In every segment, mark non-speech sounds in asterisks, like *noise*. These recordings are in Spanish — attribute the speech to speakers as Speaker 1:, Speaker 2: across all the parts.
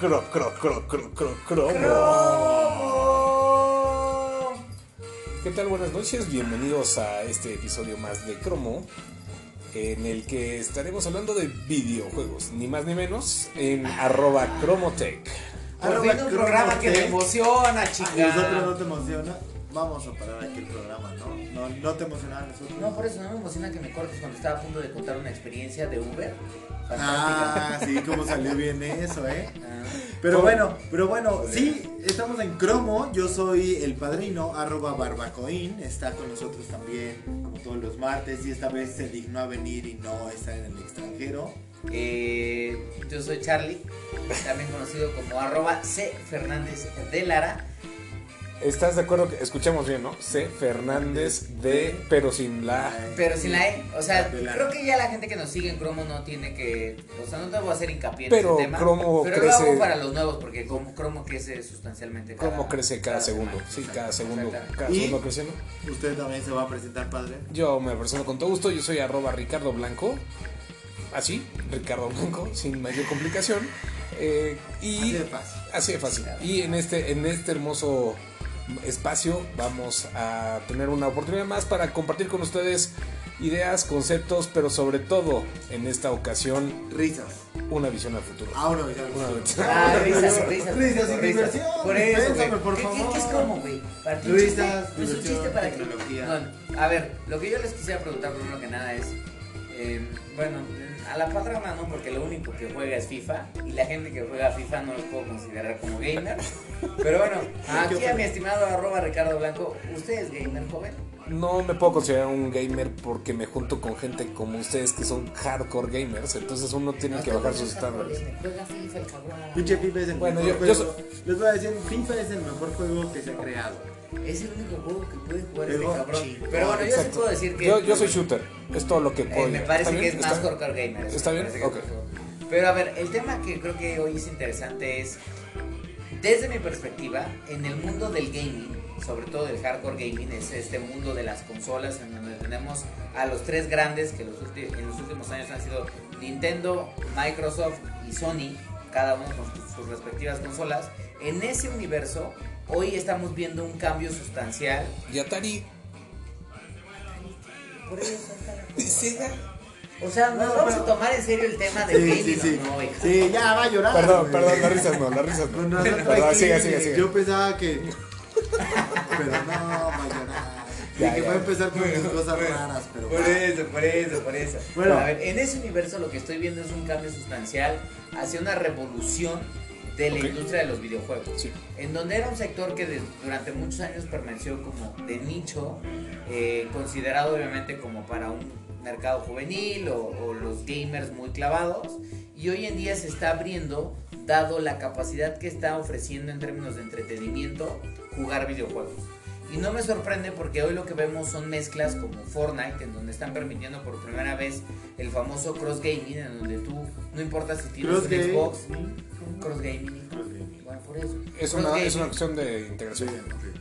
Speaker 1: Cro, cro, cro, cro, cro, cromo. ¿Qué tal? Buenas noches, bienvenidos a este episodio más de Cromo, en el que estaremos hablando de videojuegos, ni más ni menos, en arroba cromotech.
Speaker 2: Arroba
Speaker 3: un programa que
Speaker 2: Cromotech.
Speaker 3: emociona,
Speaker 2: ¿A nosotros
Speaker 3: chica.
Speaker 2: no te emociona? Vamos a parar aquí el programa, ¿no? No, no te emociona a nosotros.
Speaker 3: No, por eso no me emociona que me cortes cuando estaba a punto de contar una experiencia de Uber. Fantástica.
Speaker 2: Ah, sí, cómo salió bien eso, ¿eh? Pero
Speaker 1: ¿Cómo?
Speaker 2: bueno, pero bueno, sí, estamos en cromo. Yo soy el padrino, arroba barbacoín. Está con nosotros también, como todos los martes. Y esta vez se dignó a venir y no está en el extranjero.
Speaker 3: eh, yo soy Charlie, también conocido como arroba C Fernández de Lara.
Speaker 1: ¿Estás de acuerdo que escuchamos bien, no? C. Fernández de, pero sin la...
Speaker 3: Pero sin la E, o sea, creo que ya la gente que nos sigue en Cromo no tiene que, o sea, no te voy a hacer hincapié en
Speaker 1: Pero
Speaker 3: ese tema.
Speaker 1: Cromo
Speaker 3: pero
Speaker 1: crece-
Speaker 3: lo hago para los nuevos porque como Cromo crece sustancialmente. cada-
Speaker 1: ¿Cómo crece cada segundo?
Speaker 3: semana.
Speaker 1: Sí, cada segundo, cada
Speaker 2: Y-
Speaker 1: segundo creciendo.
Speaker 2: Usted también se va a presentar, padre.
Speaker 1: Yo me presento con todo gusto, yo soy arroba Ricardo Blanco, así, Ricardo Blanco, *laughs* sin mayor complicación. eh, y
Speaker 2: Así de fácil.
Speaker 1: así de fácil. Y en este, en este hermoso espacio vamos a tener una oportunidad más para compartir con ustedes ideas, conceptos, pero sobre todo en esta ocasión
Speaker 2: Risas.
Speaker 1: una visión al futuro.
Speaker 2: Ah, una visión.
Speaker 1: Una visión.
Speaker 3: Ah, *laughs* risas, risas.
Speaker 2: Risas y diversión.
Speaker 3: Por eso,
Speaker 2: por
Speaker 3: ¿Qué,
Speaker 2: favor.
Speaker 3: qué es como, güey? Para
Speaker 2: Risas,
Speaker 3: chiste, pues un
Speaker 2: diversión,
Speaker 3: chiste para que...
Speaker 2: tecnología.
Speaker 3: No, a ver, lo que yo les quisiera preguntar primero que nada es, eh, bueno, a la patrona no, porque lo único que juega es FIFA y la gente que juega FIFA no los puedo considerar como gamers. Pero bueno, *laughs* aquí a mi estimado arroba Ricardo Blanco, ¿usted es gamer joven?
Speaker 1: No me puedo considerar un gamer porque me junto con gente como ustedes que son hardcore gamers, entonces uno tiene que bajar sus estándares.
Speaker 3: Juega FIFA el cabrón.
Speaker 2: Pinche FIFA es el
Speaker 1: Bueno,
Speaker 2: mejor
Speaker 1: yo- yo.
Speaker 2: Les voy a decir, FIFA es el mejor juego que se ha creado.
Speaker 3: Es el único juego que puede jugar este cabrón. Pero bueno, yo sí puedo decir que...
Speaker 1: Yo, yo soy shooter, es todo lo que
Speaker 3: Eh,
Speaker 1: puedo.
Speaker 3: me
Speaker 1: ¿Está
Speaker 3: parece que
Speaker 1: bien?
Speaker 3: es más
Speaker 1: ¿Está-
Speaker 3: hardcore gamer.
Speaker 1: ¿Está
Speaker 3: me
Speaker 1: bien? Ok.
Speaker 3: Pero a ver, el tema que creo que hoy es interesante es, desde mi perspectiva, en el mundo del gaming, sobre todo del hardcore gaming, es este mundo de las consolas en donde tenemos a los tres grandes que los en los últimos años han sido Nintendo, Microsoft y Sony, cada uno con sus respectivas consolas. En ese universo, hoy estamos viendo un cambio sustancial.
Speaker 1: Y Atari
Speaker 3: Por eso
Speaker 1: Sega. *laughs*
Speaker 3: O sea, nos
Speaker 2: No,
Speaker 3: vamos
Speaker 2: pero-
Speaker 3: a tomar en serio el tema del
Speaker 2: Sí,
Speaker 3: gaming,
Speaker 2: sí, sí.
Speaker 3: ¿o no, hija?
Speaker 2: Sí, ya va a llorar.
Speaker 1: Perdón,
Speaker 2: güey.
Speaker 1: perdón, las risas no, las risas no.
Speaker 2: Razón trae
Speaker 1: Perdón, siga,
Speaker 2: clínica.
Speaker 1: siga, siga.
Speaker 2: Yo pensaba que. Pero no, va a llorar.
Speaker 1: Ya,
Speaker 2: y que va a empezar con cosas raras, pero.
Speaker 3: Por eso, por eso, por eso.
Speaker 2: Bueno.
Speaker 3: a ver, en ese universo lo que estoy viendo es un cambio sustancial hacia una revolución de la industria de los videojuegos.
Speaker 1: Sí.
Speaker 3: En donde era un sector que de- durante muchos años permaneció como de nicho, eh, considerado obviamente como para un mercado juvenil o, o los gamers muy clavados. Y hoy en día se está abriendo, dado la capacidad que está ofreciendo en términos de entretenimiento, jugar videojuegos. Y no me sorprende porque hoy lo que vemos son mezclas como Fortnite, en donde están permitiendo por primera vez el famoso cross gaming, en donde tú, no importa si tienes
Speaker 2: Cross
Speaker 3: un
Speaker 2: game.
Speaker 3: Xbox, cross gaming,
Speaker 2: Cross gaming.
Speaker 3: bueno, por eso.
Speaker 1: Es
Speaker 3: Cross
Speaker 1: una,
Speaker 3: gaming,
Speaker 1: es una cuestión de integración.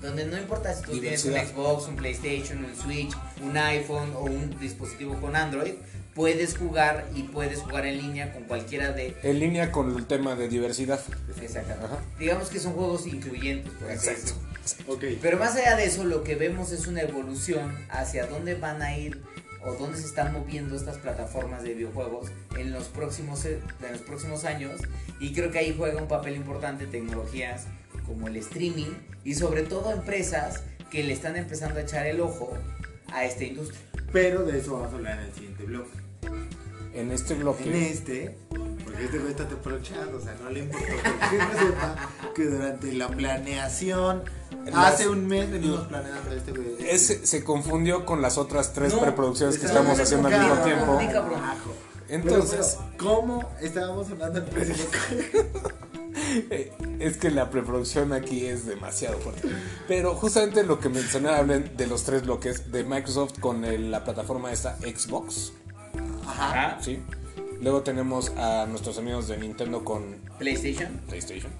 Speaker 3: donde no importa si tú tienes un Xbox, un PlayStation, un Switch, un iPhone o un dispositivo con Android, puedes jugar y puedes jugar en línea con cualquiera de
Speaker 1: En línea con el tema de diversidad.
Speaker 3: Exactamente.
Speaker 1: Ajá.
Speaker 3: Digamos que son juegos incluyentes, por
Speaker 1: Exacto.
Speaker 2: Ok.
Speaker 3: Pero más allá de eso, lo que vemos es una evolución hacia dónde van a ir o dónde se están moviendo estas plataformas de videojuegos en los próximos, en los próximos años. Y creo que ahí juega un papel importante tecnologías como el streaming y sobre todo empresas que le están empezando a echar el ojo a esta industria.
Speaker 2: Pero de eso vamos a hablar en el siguiente blog.
Speaker 1: En este
Speaker 2: En
Speaker 1: bloque.
Speaker 2: este, porque este güey está aprovechando, o sea, no le importa. Porque no sepa que durante la planeación, hace un mes venimos planeando este güey.
Speaker 1: Ese se confundió con las otras tres
Speaker 3: No,
Speaker 1: preproducciones que estamos haciendo al mismo tiempo. Entonces,
Speaker 2: Pero, bueno, ¿cómo estábamos hablando
Speaker 1: eh, es que la preproducción aquí es demasiado fuerte. Pero justamente lo que mencioné, hablen de los tres bloques de Microsoft con el- la plataforma esta Xbox.
Speaker 2: Ajá.
Speaker 1: ¿sí? Luego tenemos a nuestros amigos de Nintendo con
Speaker 3: PlayStation.
Speaker 1: PlayStation.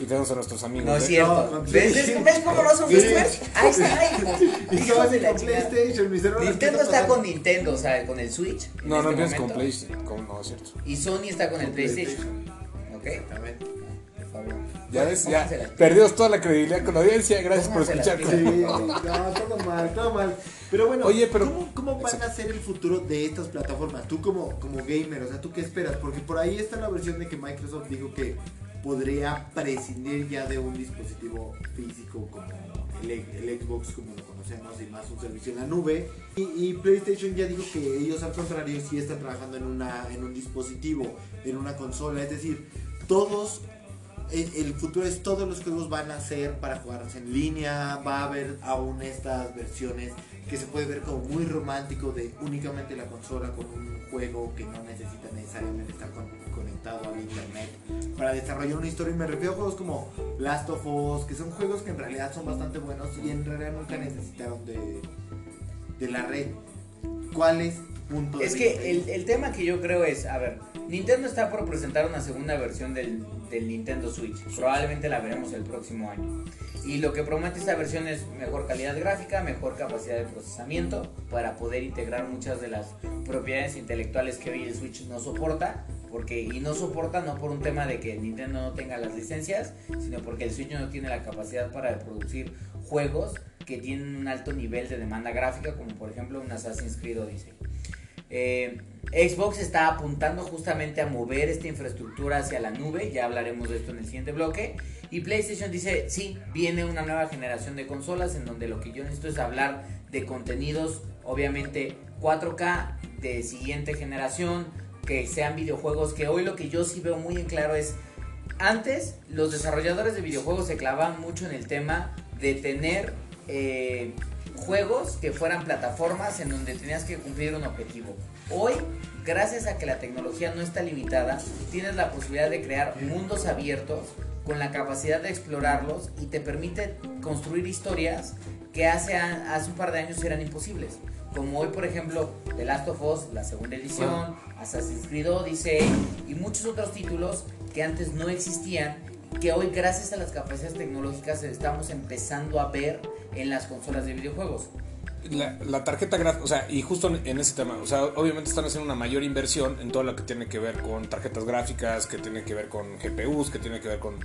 Speaker 1: Y tenemos a nuestros amigos
Speaker 3: No es
Speaker 1: de...
Speaker 3: cierto.
Speaker 2: No,
Speaker 3: ¿Ves,
Speaker 2: PlayStation.
Speaker 3: ves- ves cómo no son
Speaker 2: Sí.
Speaker 3: Ahí está. *laughs*
Speaker 2: Y
Speaker 3: de la
Speaker 2: con. PlayStation.
Speaker 3: Nintendo
Speaker 2: ¿qué
Speaker 3: está con Nintendo, o sea, con el Switch.
Speaker 1: No, no
Speaker 3: este
Speaker 1: con. PlayStation. con- No, es cierto.
Speaker 3: Y Sony está con el
Speaker 2: Con
Speaker 3: PlayStation. ¿Ok?
Speaker 2: Exactamente.
Speaker 3: favor.
Speaker 1: Ya ves, ya perdimos toda la credibilidad con la audiencia. Gracias por escuchar.
Speaker 2: Sí, no, todo mal, todo mal. Pero bueno,
Speaker 1: Oye, pero-
Speaker 2: ¿cómo, cómo van a ser el futuro de estas plataformas? Tú como, como gamer, o sea, ¿tú qué esperas? Porque por ahí está la versión de que Microsoft dijo que podría prescindir ya de un dispositivo físico como el, Xbox como lo conocemos y más un servicio en la nube. Y, y PlayStation ya dijo que ellos al contrario sí están trabajando en, una, en un dispositivo, en una consola. Es decir, todos el, futuro es todos los juegos van a ser para jugarse en línea, va a haber aún estas versiones que se puede ver como muy romántico de únicamente la consola con un juego que no necesita necesariamente estar con- conectado al internet para desarrollar una historia. Y me refiero a juegos como Last of Us que son juegos que en realidad son bastante buenos y en realidad nunca necesitaron de, de la red. ¿cuál es tu punto de
Speaker 3: Es
Speaker 2: vista?
Speaker 3: que el, el tema que yo creo es, a ver, Nintendo está por presentar una segunda versión del, del Nintendo Switch. Probablemente la veremos el próximo año. Y lo que promete esta versión es mejor calidad gráfica, mejor capacidad de procesamiento para poder integrar muchas de las propiedades intelectuales que hoy el Switch no soporta. Porque, y no soporta no por un tema de que Nintendo no tenga las licencias, sino porque el Switch no tiene la capacidad para producir juegos que tienen un alto nivel de demanda gráfica, como por ejemplo un Assassin's Creed Odyssey. Eh, Xbox está apuntando justamente a mover esta infraestructura hacia la nube, ya hablaremos de esto en el siguiente bloque. Y PlayStation dice, sí, viene una nueva generación de consolas en donde lo que yo necesito es hablar de contenidos, obviamente 4K de siguiente generación, que sean videojuegos, que hoy lo que yo sí veo muy en claro es, antes los desarrolladores de videojuegos se clavaban mucho en el tema de tener eh, juegos que fueran plataformas en donde tenías que cumplir un objetivo. Hoy, gracias a que la tecnología no está limitada, tienes la posibilidad de crear mundos abiertos con la capacidad de explorarlos y te permite construir historias que hace, hace un par de años eran imposibles. Como hoy, por ejemplo, The Last of Us, la segunda edición, Assassin's Creed Odyssey y muchos otros títulos que antes no existían, que hoy gracias a las capacidades tecnológicas estamos empezando a ver en las consolas de videojuegos.
Speaker 1: La, la tarjeta gráfica, o sea, y justo en, en ese tema, o sea, obviamente están haciendo una mayor inversión en todo lo que tiene que ver con tarjetas gráficas, que tiene que ver con GPUs, que tiene que ver con...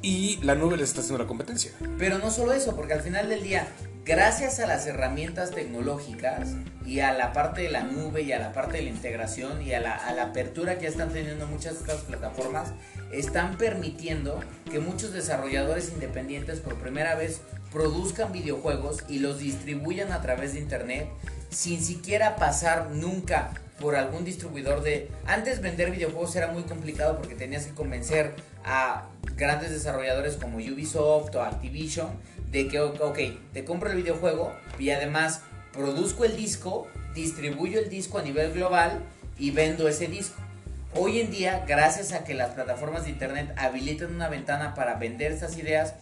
Speaker 1: Y la nube les está haciendo la competencia.
Speaker 3: Pero no solo eso, porque al final del día, gracias a las herramientas tecnológicas y a la parte de la nube y a la parte de la integración y a la, apertura que están teniendo muchas plataformas, están permitiendo que muchos desarrolladores independientes por primera vez produzcan videojuegos y los distribuyan a través de internet sin siquiera pasar nunca por algún distribuidor de... Antes vender videojuegos era muy complicado porque tenías que convencer a grandes desarrolladores como Ubisoft o Activision de que, ok, te compro el videojuego y además produzco el disco, distribuyo el disco a nivel global y vendo ese disco. Hoy en día, gracias a que las plataformas de internet habilitan una ventana para vender estas ideas,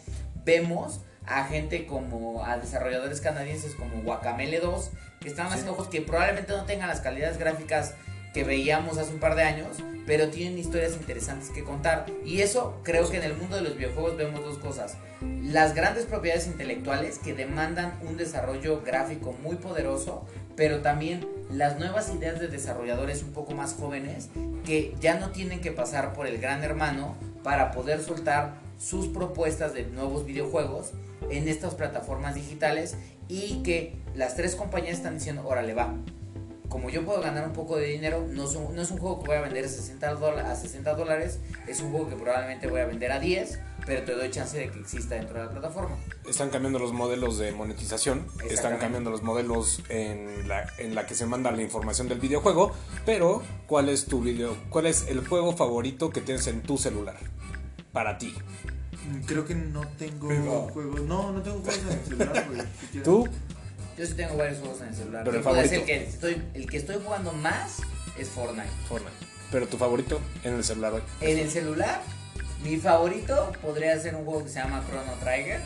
Speaker 3: vemos a gente como a desarrolladores canadienses como Guacamele 2 que están haciendo juegos que probablemente no tengan las calidades gráficas que veíamos hace un par de años, pero tienen historias interesantes que contar. Y eso creo que en el mundo de los videojuegos vemos dos cosas. Las grandes propiedades intelectuales que demandan un desarrollo gráfico muy poderoso, pero también las nuevas ideas de desarrolladores un poco más jóvenes que ya no tienen que pasar por el gran hermano para poder soltar sus propuestas de nuevos videojuegos en estas plataformas digitales y que las tres compañías están diciendo, órale va, como yo puedo ganar un poco de dinero, no es un, no es un juego que voy a vender a 60, dola- a 60 dólares, es un juego que probablemente voy a vender a 10, pero te doy chance de que exista dentro de la plataforma.
Speaker 1: Están cambiando los modelos de monetización, están cambiando los modelos en la, en la que se manda la información del videojuego, pero ¿cuál es tu video? ¿Cuál es el juego favorito que tienes en tu celular? Para ti.
Speaker 2: Mm, Creo que no tengo juegos. No, no tengo juegos en el celular, güey. *laughs*
Speaker 1: ¿Tú?
Speaker 3: Yo sí tengo varios juegos en el celular.
Speaker 1: Pero el
Speaker 3: puedo
Speaker 1: favorito.
Speaker 3: decir que estoy, el que estoy jugando más es Fortnite.
Speaker 1: Fortnite. Pero tu favorito en el celular hoy.
Speaker 3: En el celular, mi favorito podría ser un juego que se llama Chrono Trigger.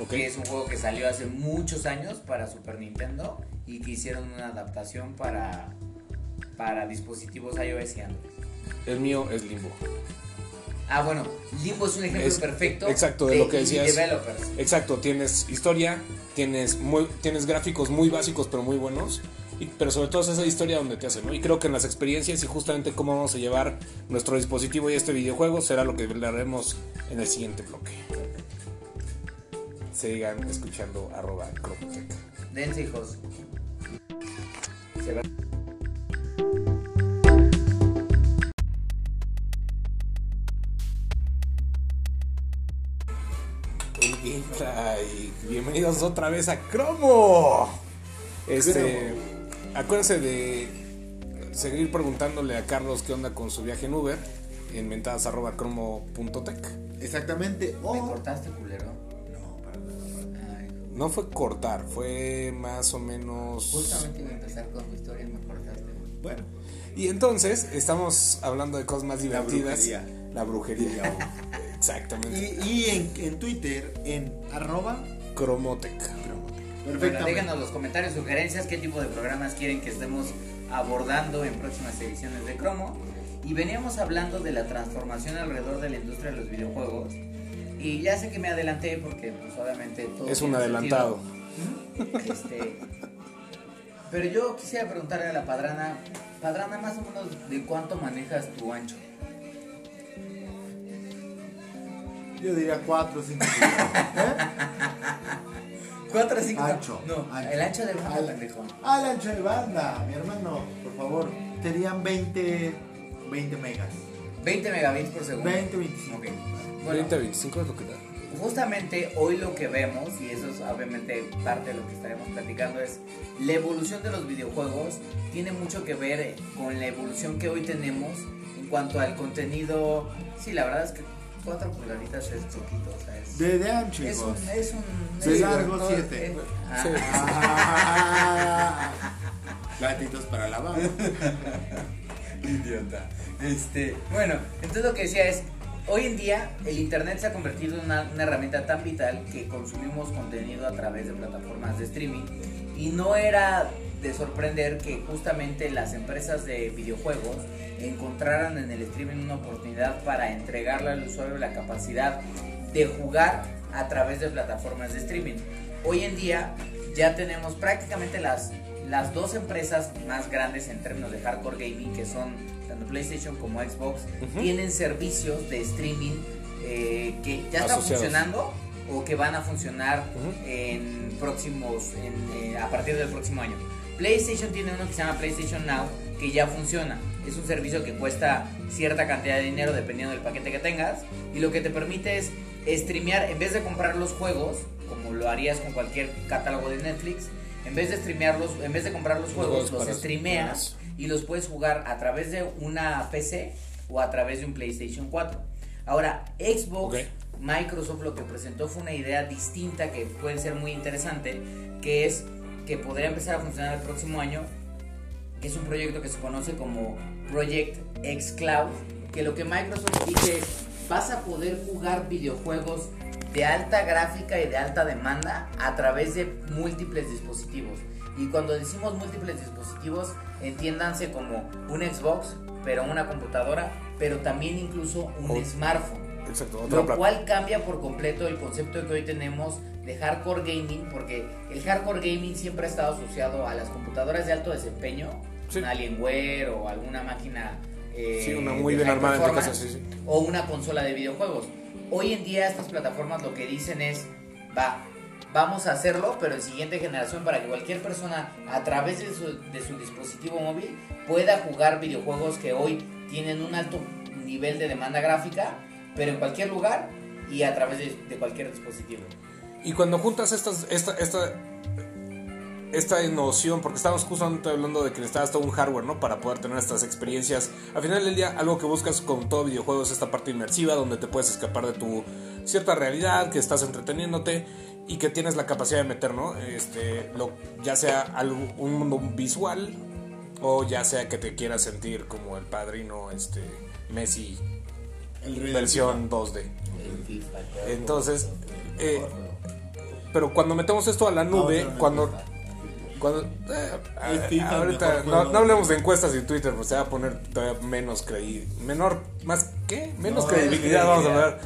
Speaker 1: ¿Ok?
Speaker 3: que es un juego que salió hace muchos años para Super Nintendo y que hicieron una adaptación para, para dispositivos iOS y Android.
Speaker 1: El mío es Limbo.
Speaker 3: Ah, bueno, Limbo es un ejemplo
Speaker 1: Es-
Speaker 3: perfecto
Speaker 1: exacto, de lo que decías.
Speaker 3: developers.
Speaker 1: Exacto, tienes historia, tienes, muy, tienes gráficos muy básicos pero muy buenos. y- pero sobre todo es esa historia donde te hace, ¿no? Y creo que en las experiencias y justamente cómo vamos a llevar nuestro dispositivo y este videojuego será lo que hablaremos en el siguiente bloque. Sigan escuchando arroba Cromotech.
Speaker 3: Dense, hijos.
Speaker 1: Bienvenidos otra vez a Cromo. Este, acuérdense de seguir preguntándole a Carlos qué onda con su viaje en Uber en mentadas arroba cromo.tech.
Speaker 2: Exactamente.
Speaker 3: Me cortaste, culero.
Speaker 2: No, para nada.
Speaker 3: Ay,
Speaker 1: No fue cortar, fue más o menos.
Speaker 3: justamente iba a empezar con tu historia y me cortaste.
Speaker 2: Bueno,
Speaker 1: Y entonces estamos hablando de cosas más
Speaker 2: La
Speaker 1: divertidas.
Speaker 2: brujería.
Speaker 1: La brujería. *laughs* Exactamente.
Speaker 2: y, y en, en Twitter, en arroba.
Speaker 1: Cromotech.
Speaker 3: Bueno,
Speaker 2: Perfectamente.
Speaker 3: déjanos los comentarios, sugerencias, qué tipo de programas quieren que estemos abordando en próximas ediciones de Cromo. Y veníamos hablando de la transformación alrededor de la industria de los videojuegos. Y ya sé que me adelanté porque pues obviamente todo
Speaker 1: Es un adelantado.
Speaker 3: Este, *laughs* pero yo quisiera preguntarle a la padrana, padrana más o menos de cuánto manejas tu ancho.
Speaker 2: Yo diría 4 o 5 ¿Eh?
Speaker 3: 4 o 5
Speaker 2: Ancho,
Speaker 3: No,
Speaker 2: ancho.
Speaker 3: el ancho de banda,
Speaker 2: Al-
Speaker 3: pendejo.
Speaker 2: Al ancho de banda, mi hermano, por favor. Serían 20, 20 megas.
Speaker 3: 20 megabits por segundo.
Speaker 2: 20, 25.
Speaker 3: Ok. Bueno,
Speaker 1: 20 25 es lo que da.
Speaker 3: Justamente hoy lo que vemos, y eso es obviamente parte de lo que estaremos platicando, es la evolución de los videojuegos tiene mucho que ver eh, con la evolución que hoy tenemos en cuanto al contenido. Sí, la verdad es que 4 pulgaditas es poquito, o sea, es,
Speaker 2: De, de ancho,
Speaker 3: es un. Es un
Speaker 2: De
Speaker 3: es-
Speaker 2: largo,
Speaker 3: no,
Speaker 2: siete.
Speaker 3: es- ah,
Speaker 1: Sí. *laughs*
Speaker 2: Gatitos para lavar. *laughs*
Speaker 3: Idiota. Este, bueno, entonces lo que decía es, hoy en día el Internet se ha convertido en una, una herramienta tan vital que consumimos contenido a través de plataformas de streaming y no era de sorprender que justamente las empresas de videojuegos encontraran en el streaming una oportunidad para entregarle al usuario la capacidad de jugar a través de plataformas de streaming. Hoy en día ya tenemos prácticamente las, las dos empresas más grandes en términos de hardcore gaming, que son tanto PlayStation como Xbox, tienen servicios de streaming eh, que ya están funcionando o que van a funcionar en próximos, en, eh, a partir del próximo año. PlayStation tiene uno que se llama PlayStation Now, que ya funciona. Es un servicio que cuesta cierta cantidad de dinero dependiendo del paquete que tengas. Y lo que te permite es streamear, en vez de comprar los juegos, como lo harías con cualquier catálogo de Netflix, en vez de streamearlos, en vez de comprar los juegos, los streameas y los puedes jugar a través de una PC o a través de un PlayStation 4. Ahora, Xbox. Microsoft lo que presentó fue una idea distinta que puede ser muy interesante, que es que podría empezar a funcionar el próximo año, que es un proyecto que se conoce como Project X Cloud, que lo que Microsoft dice es, vas a poder jugar videojuegos de alta gráfica y de alta demanda a través de múltiples dispositivos. Y cuando decimos múltiples dispositivos, entiéndanse como un Xbox, pero una computadora, pero también incluso un smartphone.
Speaker 1: Exacto,
Speaker 3: Lo cual cambia por completo el concepto que hoy tenemos de hardcore gaming, porque el hardcore gaming siempre ha estado asociado a las computadoras de alto desempeño,
Speaker 1: Sí.
Speaker 3: un Alienware o alguna máquina eh,
Speaker 1: Sí, una muy bien armada en tu casa,
Speaker 3: performance,
Speaker 1: sí, sí.
Speaker 3: o una consola de videojuegos. Hoy en día estas plataformas lo que dicen es, va, vamos a hacerlo, pero en siguiente generación para que cualquier persona a través de su, de su dispositivo móvil pueda jugar videojuegos que hoy tienen un alto nivel de demanda gráfica, pero en cualquier lugar y a través de, de cualquier dispositivo.
Speaker 1: Y cuando juntas estas, esta, esta, esta noción, porque estábamos justamente hablando de que necesitas todo un hardware, ¿no? Para poder tener estas experiencias. Al final del día, algo que buscas con todo videojuego es esta parte inmersiva, donde te puedes escapar de tu cierta realidad, que estás entreteniéndote y que tienes la capacidad de meter, ¿no? Este, lo, ya sea algo, un mundo visual o ya sea que te quieras sentir como el padrino, este, Messi,
Speaker 2: El
Speaker 1: versión 2D. Entonces, eh, pero cuando metemos esto a la nube, cuando. Cuando eh, a-
Speaker 2: Es FIFA el
Speaker 1: ahorita no, no hablemos de encuestas y Twitter, pues se va a poner todavía menos creíble, menor, más qué, menos
Speaker 2: No,
Speaker 1: credibilidad vamos a hablar.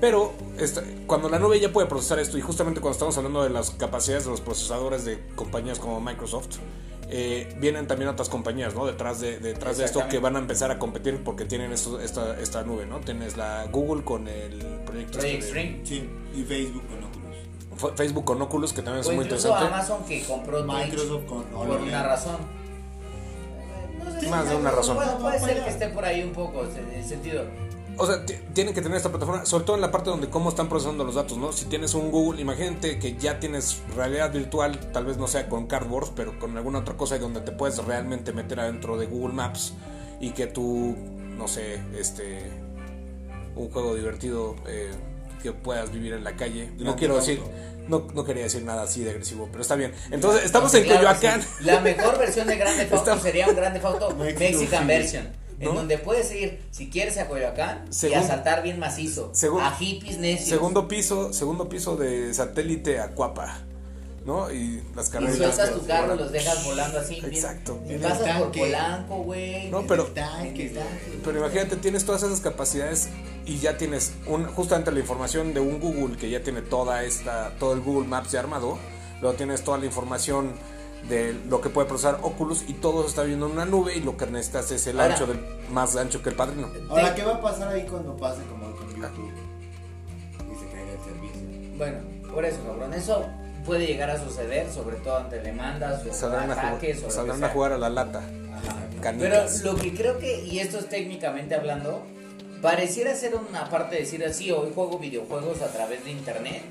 Speaker 1: Pero esta- cuando la nube ya puede procesar esto y justamente cuando estamos hablando de las capacidades de los procesadores de compañías como Microsoft, eh, vienen también otras compañías, ¿no? Detrás de, detrás de esto que van a empezar a competir porque tienen esto, esta, esta nube, ¿no? Tienes la Google con el proyecto
Speaker 3: Project
Speaker 1: este de-
Speaker 3: Stream.
Speaker 2: Sí, y Facebook con
Speaker 1: Facebook con Oculus, que también es
Speaker 3: O
Speaker 1: muy interesante.
Speaker 3: Amazon que compró
Speaker 2: Microsoft con
Speaker 3: por una razón. Eh, No sé si
Speaker 1: Más de una razón.
Speaker 3: Puede, puede ser que esté por ahí un poco, en el sentido.
Speaker 1: O sea, ti- tienen que tener esta plataforma, sobre todo en la parte donde cómo están procesando los datos, ¿no? Si tienes un Google, imagínate que ya tienes realidad virtual, tal vez no sea con Cardboard, pero con alguna otra cosa donde te puedes realmente meter adentro de Google Maps y que tú, no sé, este, un juego divertido eh, que puedas vivir en la calle. No quiero decir, no, no quería decir nada así de agresivo, pero está bien. Entonces, estamos en
Speaker 3: Claro
Speaker 1: Coyoacán.
Speaker 3: sí. La mejor versión de Grande Auto
Speaker 1: Está-
Speaker 3: sería un Grande Auto
Speaker 2: Mexico *laughs*
Speaker 3: Mexican version. En donde puedes ir, si quieres, a Coyoacán y
Speaker 1: Segun-
Speaker 3: asaltar bien macizo.
Speaker 1: Segun-
Speaker 3: a hippies necios.
Speaker 1: Segundo piso, segundo piso de satélite a Cuapa, ¿no? Y las
Speaker 3: Y
Speaker 1: carreras.
Speaker 3: sueltas tu carro, los dejas volando así. bien-
Speaker 1: Exacto.
Speaker 3: Y por. Polanco, güey.
Speaker 1: No, pero-
Speaker 2: tanque, tanque.
Speaker 1: Pero imagínate, tienes todas esas capacidades y ya tienes un, justamente la información de un Google que ya tiene toda esta, todo el Google Maps ya armado. Luego tienes toda la información de lo que puede procesar Oculus y todo se está viendo en una nube y lo que necesitas es el
Speaker 3: Ahora-
Speaker 1: ancho del, más ancho que el padrino.
Speaker 2: Ahora, ¿qué va a pasar ahí cuando pase como con YouTube? Y se caiga el servicio.
Speaker 3: Bueno, por eso, cabrón. Eso puede llegar a suceder, sobre todo ante demandas o
Speaker 1: Saldrán,
Speaker 3: ataques o
Speaker 1: jugar,
Speaker 3: lo
Speaker 1: saldrán a jugar a la lata.
Speaker 3: Ajá. Pero lo que creo que, y esto es técnicamente hablando, pareciera ser una parte de decir así, hoy juego videojuegos a través de internet,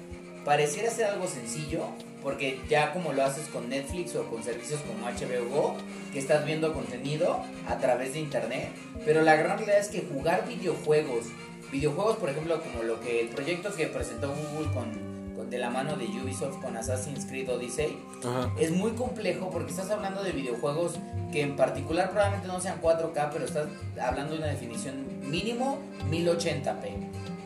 Speaker 3: pareciera ser algo sencillo, porque ya como lo haces con Netflix o con servicios como HBO Go, que estás viendo contenido a través de internet, pero la gran realidad es que jugar videojuegos, videojuegos por ejemplo como lo que el proyecto que presentó Google con, de la mano de Ubisoft con Assassin's Creed Odyssey,
Speaker 1: Ajá.
Speaker 3: es muy complejo porque estás hablando de videojuegos que en particular probablemente no sean 4K, pero estás hablando de una definición mínimo 1080p.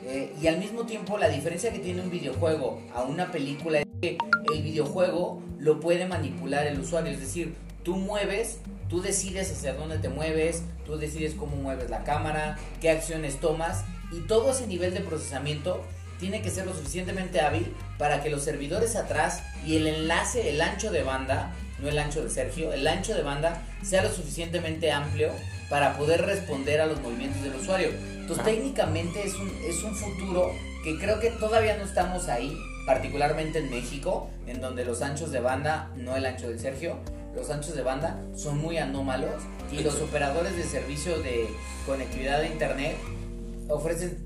Speaker 3: Eh, y al mismo tiempo la diferencia que tiene un videojuego a una película es que el videojuego lo puede manipular el usuario, es decir, tú mueves, tú decides hacia dónde te mueves, tú decides cómo mueves la cámara, qué acciones tomas y todo ese nivel de procesamiento tiene que ser lo suficientemente hábil para que los servidores atrás y el enlace, el ancho de banda, no el ancho de Sergio, el ancho de banda sea lo suficientemente amplio para poder responder a los movimientos del usuario. Entonces
Speaker 1: Ah.
Speaker 3: técnicamente es un, es un futuro que creo que todavía no estamos ahí, particularmente en México, en donde los anchos de banda, no el ancho del Sergio, los anchos de banda son muy anómalos y los operadores de servicio de conectividad de internet ofrecen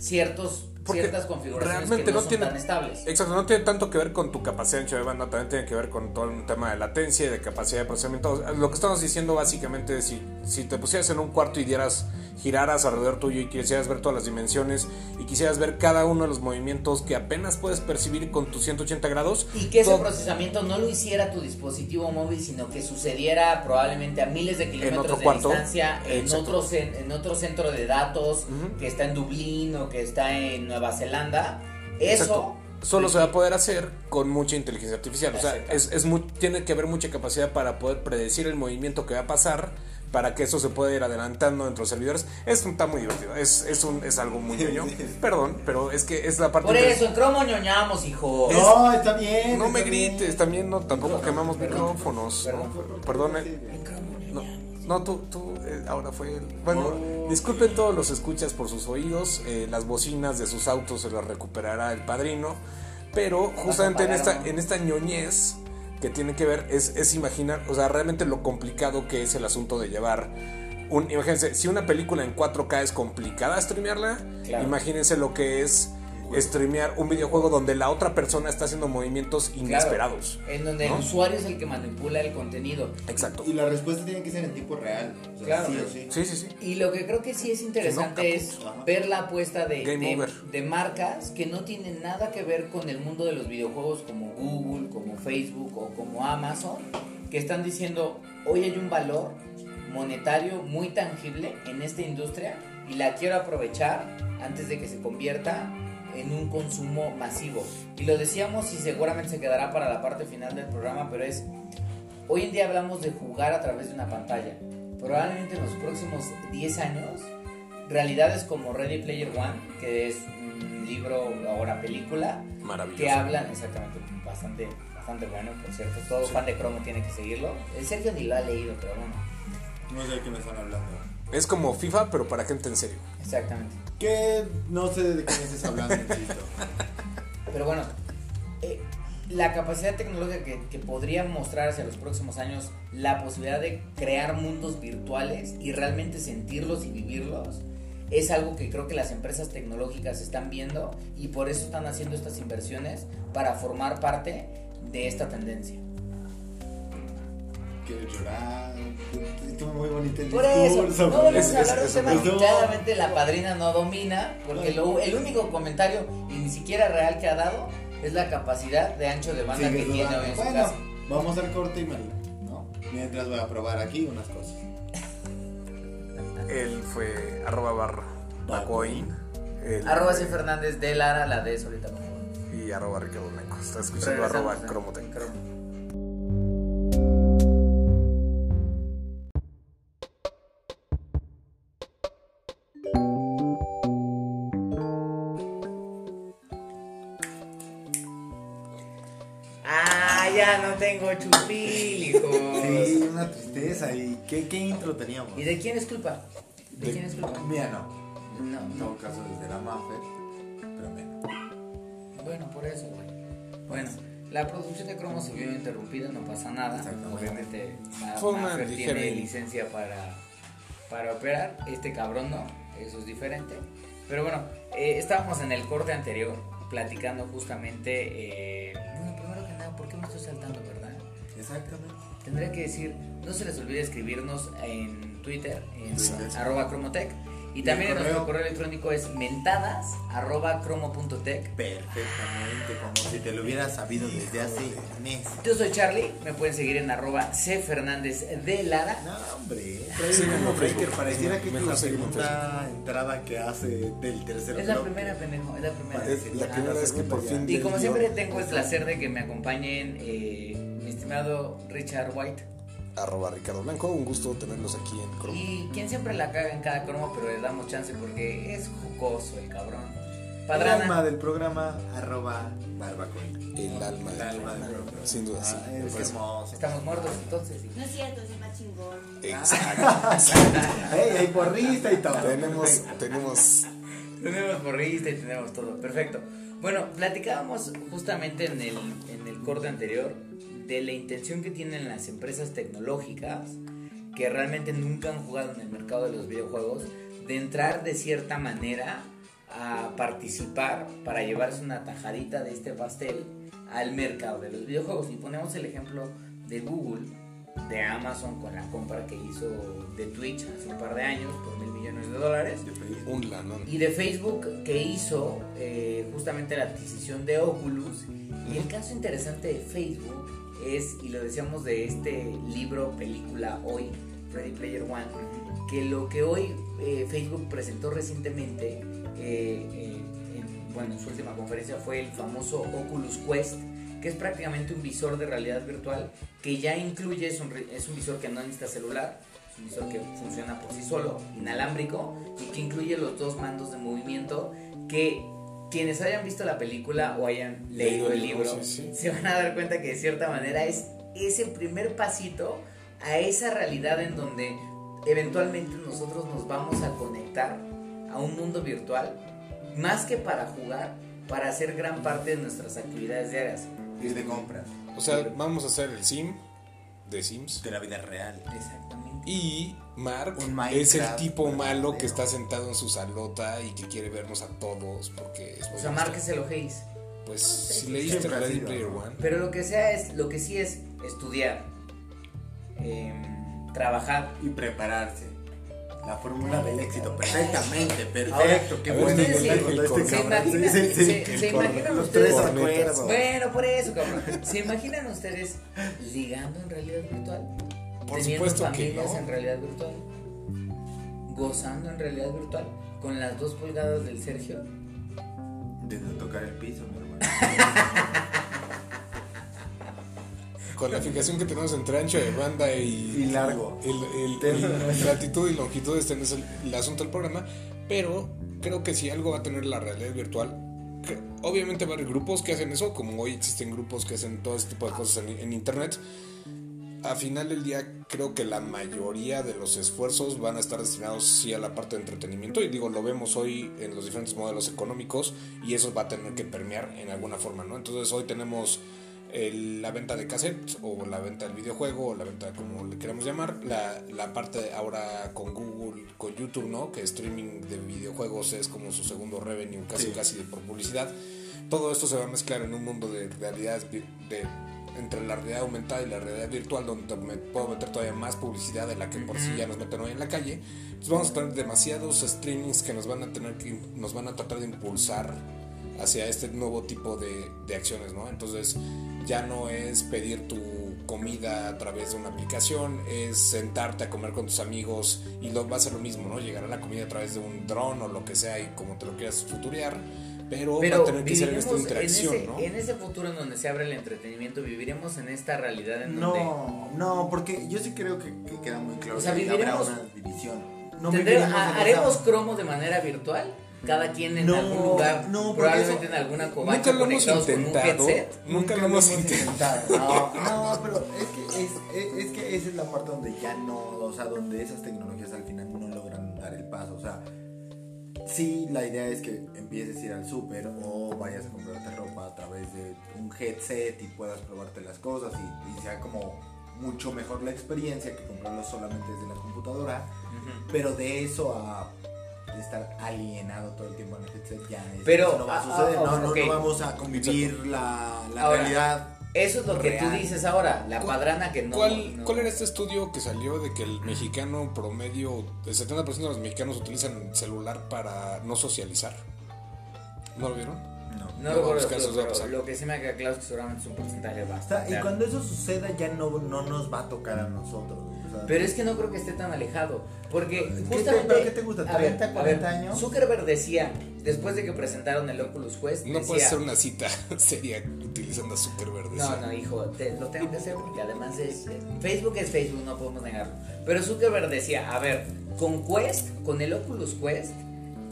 Speaker 3: ciertos
Speaker 1: Porque
Speaker 3: ciertas configuraciones
Speaker 1: realmente
Speaker 3: que no,
Speaker 1: no
Speaker 3: son
Speaker 1: tiene-
Speaker 3: tan estables.
Speaker 1: Exacto, no tiene tanto que ver con tu capacidad de ancho de banda, también tiene que ver con todo el tema de latencia y de capacidad de procesamiento. Lo que estamos diciendo básicamente es si, si te pusieras en un cuarto y dieras, giraras alrededor tuyo y quisieras ver todas las dimensiones y quisieras ver cada uno de los movimientos que apenas puedes percibir con tus 180 grados.
Speaker 3: Y que ese procesamiento no lo hiciera tu dispositivo móvil, sino que sucediera probablemente a miles de kilómetros de
Speaker 1: cuarto.
Speaker 3: distancia, en otro, en otro centro de datos, que está en Dublín o que está en Nueva Zelanda. Eso
Speaker 1: Exacto. Solo se va a poder hacer con mucha inteligencia artificial. O sea, es, es mu- tiene que haber mucha capacidad para poder predecir el movimiento que va a pasar, para que eso se pueda ir adelantando entre los servidores. Es, está muy divertido. Es, es, un, es algo muy ñoño. Perdón, pero es que es la parte.
Speaker 3: Por eso, en cromo ñoñamos, hijo.
Speaker 2: No, está bien.
Speaker 1: No me
Speaker 2: bien.
Speaker 1: grites, también no, tampoco quemamos
Speaker 3: perdón,
Speaker 1: micrófonos.
Speaker 3: perdón.
Speaker 1: perdón, eh, no, tú, tú, eh, ahora fue el. Bueno,
Speaker 2: Oh.
Speaker 1: disculpen todos los escuchas por sus oídos. eh, las bocinas de sus autos se las recuperará el padrino. Pero justamente en esta, en esta ñoñez que tiene que ver es, es imaginar, o sea, realmente lo complicado que es el asunto de llevar. Un, imagínense, si una película en 4K es complicada streamearla,
Speaker 3: Claro.
Speaker 1: imagínense lo que es streamear un videojuego donde la otra persona está haciendo movimientos
Speaker 3: Claro,
Speaker 1: inesperados.
Speaker 3: en donde
Speaker 1: ¿no?
Speaker 3: el usuario es el que manipula el contenido.
Speaker 1: Exacto.
Speaker 2: Y la respuesta tiene que ser en tiempo real. O sea,
Speaker 3: Claro.
Speaker 2: sí o sí.
Speaker 1: Sí, sí, sí.
Speaker 3: Y lo que creo que sí es interesante
Speaker 1: no,
Speaker 3: es.
Speaker 2: Ajá.
Speaker 3: ver la apuesta de, de- de marcas que no tienen nada que ver con el mundo de los videojuegos como Google, como Facebook o como Amazon, que están diciendo, hoy hay un valor monetario muy tangible en esta industria y la quiero aprovechar antes de que se convierta en un consumo masivo. Y lo decíamos y seguramente se quedará para la parte final del programa, pero es, hoy en día hablamos de jugar a través de una pantalla. Probablemente en los próximos 10 años, realidades como Ready Player One, que es un libro, ahora película,
Speaker 1: Maravilloso.
Speaker 3: que hablan exactamente bastante, bastante bueno, por cierto. Todo fan de Cromo tiene que seguirlo. El Sergio ni lo ha leído, pero bueno.
Speaker 2: No sé de qué me están hablando.
Speaker 1: Es como FIFA, pero para gente en serio.
Speaker 3: Exactamente.
Speaker 2: Que no sé de qué me estás hablando, *laughs* insisto.
Speaker 3: Pero bueno, eh, la capacidad tecnológica que, que podría mostrar hacia los próximos años, la posibilidad de crear mundos virtuales y realmente sentirlos y vivirlos, es algo que creo que las empresas tecnológicas están viendo y por eso están haciendo estas inversiones para formar parte de esta tendencia.
Speaker 2: Quiero llorar. Estuvo muy bonito el
Speaker 3: Por eso,
Speaker 2: discurso,
Speaker 3: no volvemos a hablar de un tema que claramente la padrina no domina, porque lo- el único comentario, y ni siquiera real que ha dado, es la capacidad de ancho de banda que tiene hoy en su
Speaker 2: Bueno,
Speaker 3: casa.
Speaker 2: vamos al corte y María, ¿no? Mientras voy a probar aquí unas cosas.
Speaker 1: Él fue arroba barra bacoin.
Speaker 3: Arroba C. Fernández de Lara, la de ahorita por favor.
Speaker 1: Y arroba Ricardo Blanco. Está escuchando arroba cromotec.
Speaker 2: ¿Y
Speaker 3: de quién es culpa? ¿De,
Speaker 1: De-
Speaker 3: quién es culpa?
Speaker 2: Mía no.
Speaker 3: No,
Speaker 2: En
Speaker 3: no.
Speaker 2: todo caso, desde la Maffer. Pero menos.
Speaker 3: Bueno, por eso, güey. Bueno, la producción de Cromo se vio interrumpida, no pasa nada. Obviamente, Ma-
Speaker 1: Fue una
Speaker 3: Maffer
Speaker 1: ligera-
Speaker 3: tiene licencia para, para operar. Este cabrón no, eso es diferente. Pero bueno, eh, estábamos en el corte anterior platicando justamente. eh, bueno, primero que nada, ¿por qué me estoy saltando, verdad?
Speaker 2: Exactamente.
Speaker 3: Tendría que decir, no se les olvide escribirnos en Twitter, en arroba cromotech. Y
Speaker 2: Y
Speaker 3: también
Speaker 2: el
Speaker 3: en nuestro
Speaker 2: correo.
Speaker 3: correo electrónico es mentadas arroba cromo.tech.
Speaker 2: Perfectamente, como si te lo hubieras sabido desde hace meses.
Speaker 3: Yo soy Charlie, me pueden seguir en arroba C Fernández de Lara.
Speaker 2: No, hombre.
Speaker 1: Sí,
Speaker 2: como. Breaker. Pareciera que es
Speaker 1: Mejor
Speaker 2: la segunda entrada que hace del tercer
Speaker 3: Es la
Speaker 2: bloque.
Speaker 3: primera, pendejo, es la primera.
Speaker 1: Es la
Speaker 3: Ah,
Speaker 1: primera vez que por fin.
Speaker 3: Y como siempre tengo el placer de que me acompañen eh, mi estimado Richard White
Speaker 1: Arroba Ricardo Blanco. Un gusto tenerlos aquí en Cromo.
Speaker 3: y quien siempre la caga en cada cromo, pero le damos chance porque es jocoso el cabrón.
Speaker 2: El alma del programa, arroba barbacoin.
Speaker 1: El alma
Speaker 2: El
Speaker 1: del
Speaker 2: alma del
Speaker 1: programa.
Speaker 2: programa.
Speaker 1: Sin duda.
Speaker 2: Ah, es hermoso.
Speaker 3: Estamos muertos entonces.
Speaker 4: No es cierto, es más chingón.
Speaker 1: Exacto. *laughs*
Speaker 2: Hay porrista y todo.
Speaker 1: tenemos, tenemos
Speaker 3: Tenemos porrista y tenemos todo. Perfecto. Bueno, platicábamos justamente en el, en el corte anterior de la intención que tienen las empresas tecnológicas que realmente nunca han jugado en el mercado de los videojuegos de entrar de cierta manera a participar para llevarse una tajadita de este pastel al mercado de los videojuegos. Y ponemos el ejemplo de Google, de Amazon con la compra que hizo de Twitch hace un par de años por mil millones de dólares. Y de Facebook que hizo eh, justamente la adquisición de Oculus. Y el caso interesante de Facebook es, y lo decíamos de este libro, película hoy, Ready Player One, que lo que hoy eh, Facebook presentó recientemente, eh, eh, en, bueno, en su última conferencia fue el famoso Oculus Quest, que es prácticamente un visor de realidad virtual que ya incluye, es un, es un visor que no necesita celular, es un visor que funciona por sí solo, inalámbrico, y que incluye los dos mandos de movimiento que quienes hayan visto la película o hayan leído el libro
Speaker 1: sí, sí.
Speaker 3: se van a dar cuenta que de cierta manera es ese primer pasito a esa realidad en donde eventualmente nosotros nos vamos a conectar a un mundo virtual más que para jugar, para hacer gran parte de nuestras actividades diarias.
Speaker 2: Ir de compras.
Speaker 1: O sea, vamos a hacer el sim de Sims.
Speaker 2: De la vida real.
Speaker 3: Exactamente.
Speaker 1: Y Mark es el tipo malo que está sentado en su salota y que quiere vernos a todos porque es
Speaker 3: O sea,
Speaker 1: listo.
Speaker 3: Marques el ojéis.
Speaker 1: Pues si leíste Ready Player
Speaker 2: ¿no?
Speaker 1: One,
Speaker 3: Pero lo que sea es, lo que sí es estudiar, em, trabajar.
Speaker 2: Y prepararse. La fórmula del éxito. *laughs* Perfectamente, perfecto. Qué bueno
Speaker 3: sí,
Speaker 1: se
Speaker 3: imaginan-
Speaker 2: Sí, sí, sí.
Speaker 3: se- se
Speaker 1: El
Speaker 3: imaginan
Speaker 1: corre-
Speaker 2: Los
Speaker 3: ustedes-
Speaker 2: tres
Speaker 1: Cornetas.
Speaker 2: acuerdos.
Speaker 3: Bueno, por eso, cabrón. ¿Se imaginan ustedes ligando en realidad virtual?
Speaker 1: Por
Speaker 3: Teniendo
Speaker 1: supuesto que
Speaker 3: familias
Speaker 1: no.
Speaker 3: en realidad virtual. Gozando en realidad virtual. Con las dos pulgadas del Sergio.
Speaker 2: De no tocar el piso, mi hermano. *laughs*
Speaker 1: con la fijación que tenemos entre ancho de banda y,
Speaker 2: Y largo.
Speaker 1: el, el- el- latitud y longitud, este no es el, el asunto del programa, pero creo que si algo va a tener la realidad virtual que obviamente va a haber grupos que hacen eso, como hoy existen grupos que hacen todo este tipo de cosas en, en internet. A final del día creo que la mayoría de los esfuerzos van a estar destinados sí a la parte de entretenimiento y digo, lo vemos hoy en los diferentes modelos económicos y eso va a tener que permear en alguna forma, ¿no? Entonces hoy tenemos el- la venta de cassette o la venta del videojuego o la venta como le queramos llamar, la, la parte ahora con Google, con YouTube, ¿no? Que streaming de videojuegos es como su segundo revenue casi
Speaker 2: Sí.
Speaker 1: casi de por publicidad. Todo esto se va a mezclar en un mundo de realidades de entre la realidad aumentada y la realidad virtual donde me puedo meter todavía más publicidad de la que por sí ya nos meten hoy en la calle. Entonces vamos a tener demasiados streamings que nos van a tener que nos van a tratar de impulsar hacia este nuevo tipo de, de acciones, ¿no? Entonces ya no es pedir tu comida a través de una aplicación, es sentarte a comer con tus amigos y lo, va a ser lo mismo, ¿no? Llegará la comida a través de un dron o lo que sea y como te lo quieras futurear, pero, va
Speaker 3: Pero
Speaker 1: a tener que ser en esta
Speaker 3: ese,
Speaker 1: ¿no?
Speaker 3: en ese futuro en donde se abre el entretenimiento, viviremos en esta realidad en donde
Speaker 2: No, no, porque yo sí creo que, que queda muy claro
Speaker 3: O sea,
Speaker 2: que habrá una división. No viviremos esa-
Speaker 3: haremos cromo de manera virtual, cada quien en
Speaker 2: No,
Speaker 3: algún lugar,
Speaker 2: no,
Speaker 3: probablemente
Speaker 2: eso-
Speaker 3: en alguna
Speaker 1: Nunca
Speaker 3: covacha
Speaker 1: lo hemos
Speaker 3: conectados con un
Speaker 1: intentado.
Speaker 3: headset.
Speaker 1: Nunca lo hemos intentado.
Speaker 2: No, no, pero es que, es, es- es que esa es la parte donde ya no, o sea, donde esas tecnologías al final no logran dar el paso. O sea, sí, la idea es que empieces a ir al súper o vayas a comprarte ropa a través de un headset y puedas probarte las cosas y, y sea como mucho mejor la experiencia que comprarlo solamente desde la computadora. Pero de eso a estar alienado todo el tiempo en el headset ya es-
Speaker 3: Pero,
Speaker 2: eso no va a
Speaker 3: ah,
Speaker 2: suceder.
Speaker 3: ah,
Speaker 2: no, no, no vamos a convivir la, la
Speaker 3: Ahora,
Speaker 2: realidad.
Speaker 3: Eso es lo que tú dices ahora, la
Speaker 1: ¿Cuál-
Speaker 3: padrana que no.
Speaker 1: ¿Cuál,
Speaker 3: no-
Speaker 1: ¿Cuál era este estudio que salió de que el mexicano promedio, el 70% de los mexicanos utilizan celular para no socializar? ¿No lo vieron?
Speaker 2: No.
Speaker 3: No
Speaker 1: No,
Speaker 3: recuerdo, pero, pero lo que sí me queda claro es que seguramente es un porcentaje
Speaker 2: O sea,
Speaker 3: bastante.
Speaker 2: y cuando eso suceda ya no, no nos va a tocar a nosotros.
Speaker 3: Pero es que no creo que esté tan alejado. Porque
Speaker 2: ¿Qué te-
Speaker 3: justamente.
Speaker 2: pero qué te gusta,
Speaker 3: a ver,
Speaker 2: 30,
Speaker 3: a
Speaker 2: 40
Speaker 3: ver,
Speaker 2: años?
Speaker 3: Zuckerberg decía, después de que presentaron el Oculus Quest,
Speaker 1: No
Speaker 3: decía,
Speaker 1: puede ser una cita *laughs* seria utilizando Zuckerberg.
Speaker 3: No,
Speaker 1: decía.
Speaker 3: no, hijo, te- lo tengo que hacer porque además es. eh, Facebook es Facebook, no podemos negarlo. Pero Zuckerberg decía: A ver, con Quest, con el Oculus Quest,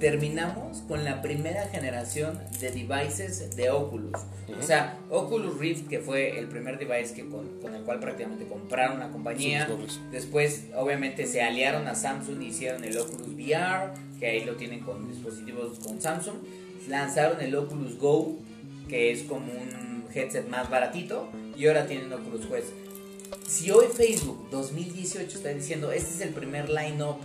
Speaker 3: terminamos con la primera generación de devices de Oculus. O sea, Oculus Rift, que fue el primer device que con, con el cual prácticamente compraron la compañía.
Speaker 1: Sí.
Speaker 3: Después, obviamente, se aliaron a Samsung y hicieron el Oculus VR, que ahí lo tienen con dispositivos con Samsung. Lanzaron el Oculus Go, que es como un headset más baratito, y ahora tienen Oculus Quest. Si hoy Facebook 2018 está diciendo, este es el primer line-up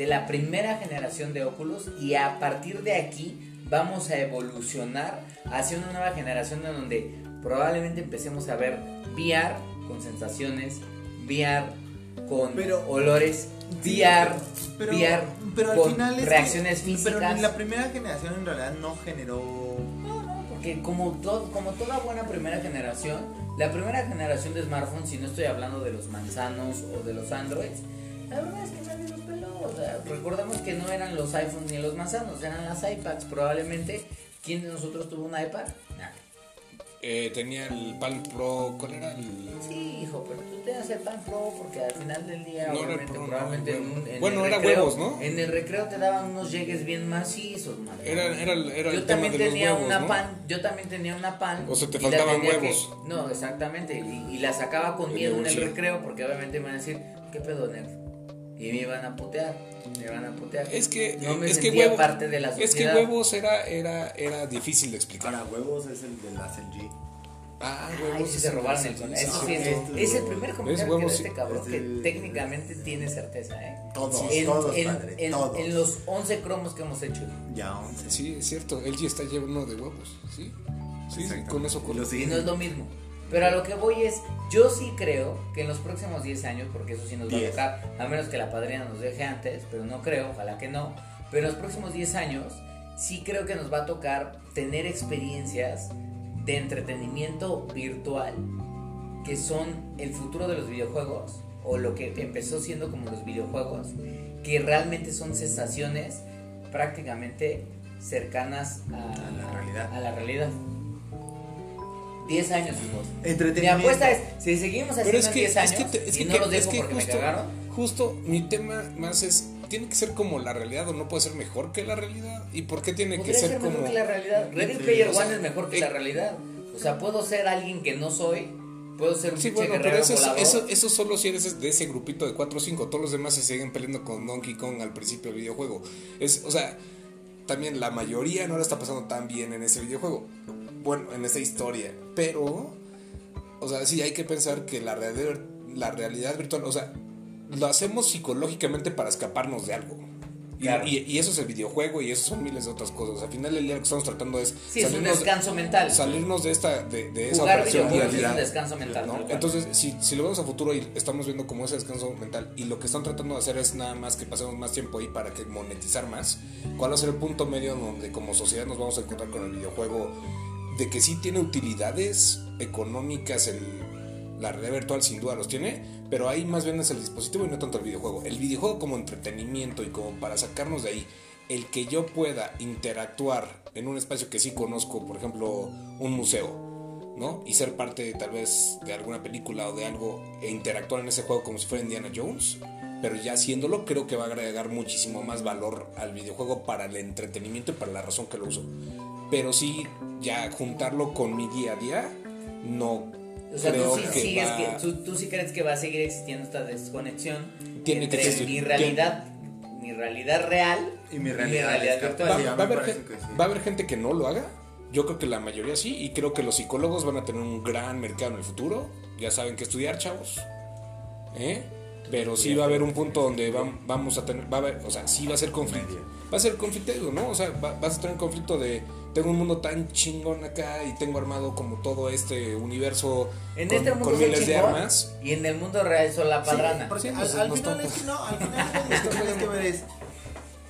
Speaker 3: de la primera generación de Oculus, y a partir de aquí vamos a evolucionar hacia una nueva generación en donde probablemente empecemos a ver VR con sensaciones, VR con
Speaker 2: Pero-
Speaker 3: olores,
Speaker 2: Sí,
Speaker 3: VR,
Speaker 2: pero,
Speaker 3: VR
Speaker 2: pero al
Speaker 3: con
Speaker 2: final es que-
Speaker 3: reacciones
Speaker 2: Pero
Speaker 3: físicas.
Speaker 2: la primera generación en realidad no generó.
Speaker 3: No, no, porque como, todo, como toda buena primera generación, la primera generación de smartphones, si no estoy hablando de los manzanos o de los Androids, la verdad es que nadie los peló. O sea, recordemos que no eran los iPhones ni los manzanos, eran las iPads. Probablemente, ¿quién de nosotros tuvo un iPad? Nadie.
Speaker 1: Eh, tenía el Palm Pro, ¿cuál era el...?
Speaker 3: Sí, hijo, pero tú te das el pan pro porque al final del día,
Speaker 1: No
Speaker 3: obviamente,
Speaker 1: Pro, no,
Speaker 3: probablemente en,
Speaker 1: bueno.
Speaker 3: un- en
Speaker 1: Bueno,
Speaker 3: el
Speaker 1: era
Speaker 3: recreo-
Speaker 1: huevos, ¿no?
Speaker 3: En el recreo te daban unos llegues bien macizos, madre.
Speaker 1: Era, era, era
Speaker 3: yo
Speaker 1: el tema
Speaker 3: también
Speaker 1: de los
Speaker 3: tenía
Speaker 1: huevos,
Speaker 3: una
Speaker 1: ¿no?
Speaker 3: pan, yo también tenía una pan.
Speaker 1: O sea, te faltaban huevos.
Speaker 3: que- no, exactamente, y, y la sacaba con miedo en el recreo porque obviamente me iban a decir, ¿qué pedo, negro? Y me iban a putear, me iban a putear.
Speaker 1: Es que,
Speaker 3: no me
Speaker 1: es que huevo-
Speaker 3: parte de la
Speaker 1: Es que
Speaker 3: sociedad.
Speaker 1: huevos era, era, era difícil de explicar.
Speaker 2: Para huevos es el de las LG.
Speaker 1: Ah,
Speaker 3: Ay,
Speaker 1: huevos.
Speaker 3: sí
Speaker 1: es
Speaker 3: se
Speaker 1: el-
Speaker 3: robaron el
Speaker 1: sí,
Speaker 3: con Eso
Speaker 1: sí.
Speaker 3: es,
Speaker 2: Estos
Speaker 3: es el primer comentario que
Speaker 1: Huevos,
Speaker 3: de este cabrón que
Speaker 2: el-
Speaker 3: técnicamente tiene certeza, ¿eh?
Speaker 2: Todos,
Speaker 3: en,
Speaker 2: todos,
Speaker 3: en-
Speaker 2: padre,
Speaker 3: en-
Speaker 2: todos.
Speaker 3: en los 11 cromos que hemos hecho.
Speaker 2: Ya 11.
Speaker 1: Sí, es cierto. LG está lleno de huevos. Sí, sí, con eso
Speaker 2: Y
Speaker 1: con
Speaker 2: los
Speaker 3: Y no es lo mismo. Pero a lo que voy es, yo sí creo que en los próximos 10 años, porque eso sí nos va a
Speaker 2: 10.
Speaker 3: tocar, a menos que la padrina nos deje antes, pero no creo, ojalá que no, pero en los próximos 10 años sí creo que nos va a tocar tener experiencias de entretenimiento virtual que son el futuro de los videojuegos o lo que empezó siendo como los videojuegos, que realmente son sensaciones prácticamente cercanas a,
Speaker 2: A la realidad.
Speaker 3: A la realidad. 10 años, hijos. Mi
Speaker 2: Entretenimiento.
Speaker 3: apuesta es, si seguimos haciendo
Speaker 1: es que,
Speaker 3: 10
Speaker 1: es
Speaker 3: años
Speaker 1: que, te- es
Speaker 3: y
Speaker 1: que,
Speaker 3: no los
Speaker 1: es
Speaker 3: dejo
Speaker 1: que
Speaker 3: porque
Speaker 1: justo,
Speaker 3: me cagaron,
Speaker 1: justo mi tema más es, ¿tiene que ser como la realidad o no puede ser mejor que la realidad? ¿Y por qué tiene que ser,
Speaker 3: ser mejor
Speaker 1: como...
Speaker 3: que la realidad. Ready
Speaker 2: Sí,
Speaker 3: Player
Speaker 1: o sea,
Speaker 3: One es mejor que
Speaker 1: eh,
Speaker 3: la realidad. O sea, puedo ser alguien que no soy. Puedo ser un
Speaker 1: Sí, bueno, pero eso, es- eso, eso solo si eres de ese grupito de 4 o 5. Todos los demás se siguen peleando con Donkey Kong al principio del videojuego. Es, o sea, también la mayoría no la está pasando tan bien en ese videojuego. Bueno, en esa historia. Pero, o sea, sí hay que pensar que la realidad, la realidad virtual, o sea, lo hacemos psicológicamente para escaparnos de algo. Y,
Speaker 3: Claro.
Speaker 1: y- y eso es el videojuego y eso son miles de otras cosas. Al final del día lo que estamos tratando es
Speaker 3: Sí, es un descanso mental.
Speaker 1: salirnos de esta de, de esa
Speaker 3: Jugar
Speaker 1: operación
Speaker 3: videojuegos es un descanso mental.
Speaker 1: ¿no? Entonces, si, si lo vemos a futuro y estamos viendo como ese descanso mental y lo que están tratando de hacer es nada más que pasemos más tiempo ahí para que monetizar más, ¿cuál va a ser el punto medio donde como sociedad nos vamos a encontrar con el videojuego de que sí tiene utilidades económicas el, la realidad virtual sin duda los tiene, pero ahí más bien es el dispositivo y no tanto el videojuego. El videojuego como entretenimiento y como para sacarnos de ahí, el que yo pueda interactuar en un espacio que sí conozco, por ejemplo, un museo, ¿no? Y ser parte tal vez de alguna película o de algo e interactuar en ese juego como si fuera Indiana Jones. Pero ya haciéndolo creo que va a agregar muchísimo más valor al videojuego para el entretenimiento y para la razón que lo uso. Pero sí, ya juntarlo con mi día a día, no
Speaker 3: O sea,
Speaker 1: creo
Speaker 3: tú sí,
Speaker 1: que
Speaker 3: sigues
Speaker 1: va-
Speaker 3: que, tú, tú sí crees que va a seguir existiendo esta desconexión
Speaker 1: Tiene que
Speaker 3: entre
Speaker 1: existir.
Speaker 3: mi realidad, mi realidad real
Speaker 2: Y mi realidad
Speaker 3: realidad
Speaker 2: es
Speaker 3: virtual.
Speaker 1: Va,
Speaker 2: a
Speaker 1: va haber
Speaker 2: parece
Speaker 1: gen-
Speaker 2: que sí.
Speaker 1: va a haber gente que no lo haga. Yo creo que la mayoría sí. Y creo que los psicólogos van a tener un gran mercado en el futuro. Ya saben que estudiar, chavos. ¿Eh? Pero sí va a haber un punto donde vam- vamos a tener. Va a haber, o sea, sí va a ser conflicto. Va a ser conflicto, ¿no? O sea, va- vas a tener un conflicto de. Tengo un mundo tan chingón acá y tengo armado como todo este universo
Speaker 3: En
Speaker 1: con,
Speaker 3: este mundo
Speaker 1: con miles de armas.
Speaker 3: y en el mundo real soy la padrana.
Speaker 2: porque
Speaker 1: Sí,
Speaker 2: al,
Speaker 1: pues,
Speaker 2: al
Speaker 1: nos
Speaker 2: final es que no, al final es que *laughs* tienes que ver es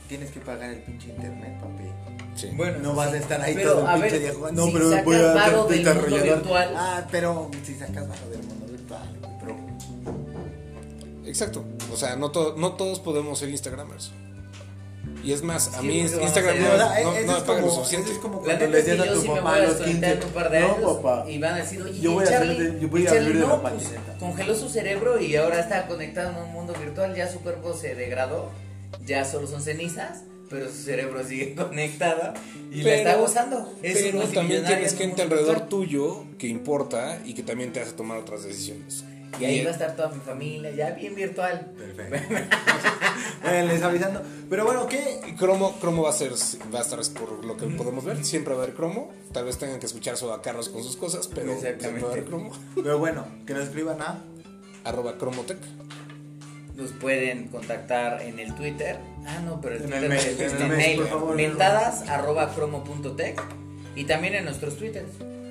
Speaker 2: tienes que pagar el pinche internet, papi.
Speaker 1: Sí.
Speaker 3: Bueno,
Speaker 2: No vas a estar ahí
Speaker 3: pero,
Speaker 2: todo
Speaker 3: a
Speaker 2: el pinche
Speaker 3: ver,
Speaker 2: día jugando. No,
Speaker 3: si
Speaker 2: pero voy a desarrollador.
Speaker 3: virtual.
Speaker 2: Ah, pero si sacas varo del mundo virtual, pero
Speaker 1: Exacto. O sea, no, to- no todos podemos ser Instagramers. Y es más, a mí Instagram no, no- no me
Speaker 2: es
Speaker 1: paga lo
Speaker 2: como-
Speaker 1: suficiente.
Speaker 2: es como cuando le decías a tu papá a los
Speaker 3: desconectar
Speaker 2: 15,
Speaker 3: en un par de
Speaker 2: no,
Speaker 3: años
Speaker 2: papá,
Speaker 3: y van a decir, oye,
Speaker 2: Yo voy a
Speaker 3: y
Speaker 2: hacer yo voy a
Speaker 3: Charlie,
Speaker 2: vivir de
Speaker 3: no,
Speaker 2: la
Speaker 3: pues, congeló su cerebro y ahora está conectado en un mundo virtual, ya su cuerpo se degradó, ya solo son cenizas, pero su cerebro sigue *laughs* conectado y la está gozando. Es
Speaker 1: pero también tienes gente alrededor
Speaker 3: virtual.
Speaker 1: tuyo que importa y que también te hace tomar otras decisiones.
Speaker 3: Y ahí va a estar toda mi familia, ya bien virtual.
Speaker 2: Perfecto. *laughs* Bueno, les avisando. Pero bueno, ¿qué?
Speaker 1: Y Cromo, Cromo va a ser, va a estar por lo que podemos ver, siempre va a haber Cromo. Tal vez tengan que escuchar solo a Carlos con sus cosas, pero siempre va a haber Cromo.
Speaker 2: Pero bueno, que nos escriban a.
Speaker 1: Arroba Cromotech.
Speaker 3: Nos pueden contactar en el Twitter. Ah, no, pero el
Speaker 2: En
Speaker 3: Twitter
Speaker 2: el mail,
Speaker 3: es-
Speaker 2: en el
Speaker 3: el
Speaker 2: mail,
Speaker 3: mail.
Speaker 2: por favor,
Speaker 3: Mentadas arroba cromo.tech y también en nuestros Twitters.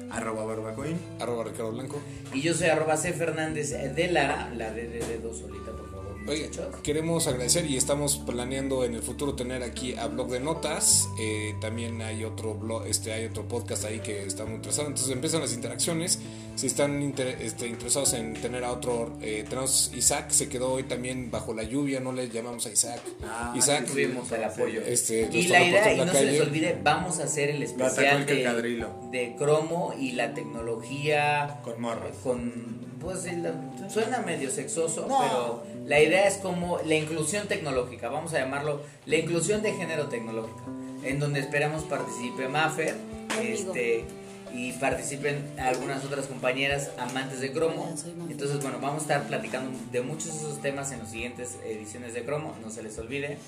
Speaker 2: Arroba barbacoin.
Speaker 1: Arroba Ricardo Blanco.
Speaker 3: Y yo soy arroba C Fernández de Lara, la D de dedo solita, por favor,
Speaker 1: Oye, queremos agradecer y estamos planeando en el futuro tener aquí a Blog de Notas. Eh, también hay otro blog, este, hay otro podcast ahí que está muy interesado. Entonces empiezan las interacciones. Si están inter- este, interesados en tener a otro, eh, tenemos Isaac, se quedó hoy también bajo la lluvia, no le llamamos a Isaac.
Speaker 2: Ah,
Speaker 1: Isaac,
Speaker 3: Tuvimos el apoyo.
Speaker 1: Este,
Speaker 3: y la idea, y no se les
Speaker 1: calle.
Speaker 3: olvide, vamos a hacer el especial de, de cromo y la tecnología
Speaker 2: Con morras.
Speaker 3: con pues el- suena medio sexoso
Speaker 2: No.
Speaker 3: pero la idea es como la inclusión tecnológica vamos a llamarlo la inclusión de género tecnológica en donde esperamos participe Maffer
Speaker 4: Amigo.
Speaker 3: este y participen algunas otras compañeras amantes de cromo entonces bueno vamos a estar platicando de muchos de esos temas en las siguientes ediciones de cromo no se les olvide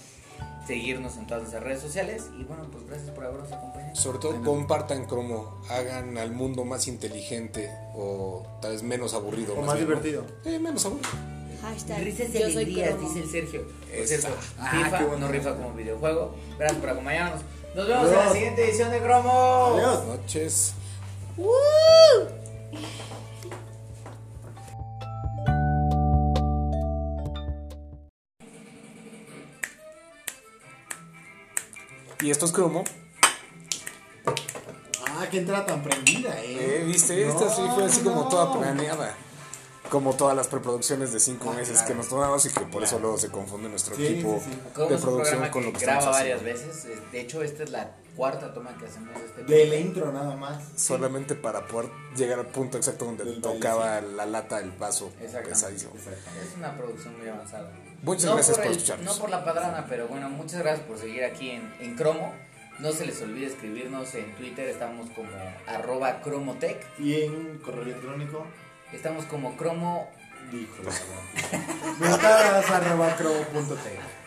Speaker 3: seguirnos en todas nuestras redes sociales y bueno pues gracias por habernos acompañado
Speaker 1: Sobre todo compartan Cromo, hagan al mundo más inteligente o tal vez menos aburrido.
Speaker 2: O más
Speaker 1: bien, ¿no?
Speaker 2: divertido.
Speaker 1: Eh, menos aburrido.
Speaker 4: Hashtag
Speaker 3: Risas y
Speaker 4: yo
Speaker 3: alegrías, dice el Sergio. Por
Speaker 1: Esa.
Speaker 3: cierto,
Speaker 2: Ah,
Speaker 3: rifa
Speaker 2: qué bueno.
Speaker 3: no rifa como videojuego. Gracias por acompañarnos. Nos vemos en la siguiente edición de Cromo.
Speaker 2: Adiós.
Speaker 1: Noches. Y esto es Cromo.
Speaker 2: Ah, que entrada tan prendida, eh.
Speaker 1: Eh, ¿Viste? Esta sí fue así como toda planeada. Como todas las preproducciones de cinco
Speaker 2: Ah,
Speaker 1: meses
Speaker 2: claro.
Speaker 1: que nos tomamos y que por eso luego se confunde nuestro
Speaker 2: Sí,
Speaker 1: equipo
Speaker 2: sí, sí.
Speaker 3: Como
Speaker 1: de producción con
Speaker 3: que
Speaker 1: lo que
Speaker 3: graba
Speaker 1: estamos
Speaker 3: varias
Speaker 1: haciendo.
Speaker 3: veces. Eh, De hecho, esta es la cuarta toma que hacemos de este
Speaker 2: De la intro nada más.
Speaker 1: Solamente para poder llegar al punto exacto donde
Speaker 2: Del
Speaker 1: tocaba la lata del vaso
Speaker 3: Exacto.
Speaker 1: pesadísimo.
Speaker 2: Exacto.
Speaker 3: Es una producción muy avanzada.
Speaker 1: Muchas
Speaker 3: no
Speaker 1: gracias
Speaker 3: por
Speaker 1: por,
Speaker 3: el-
Speaker 1: escucharnos.
Speaker 3: No por la padrana, pero bueno, muchas gracias por seguir aquí en, en Cromo. No se les olvide escribirnos en Twitter, estamos como arroba cromotech.
Speaker 2: Y en correo electrónico,
Speaker 3: Estamos como cromo.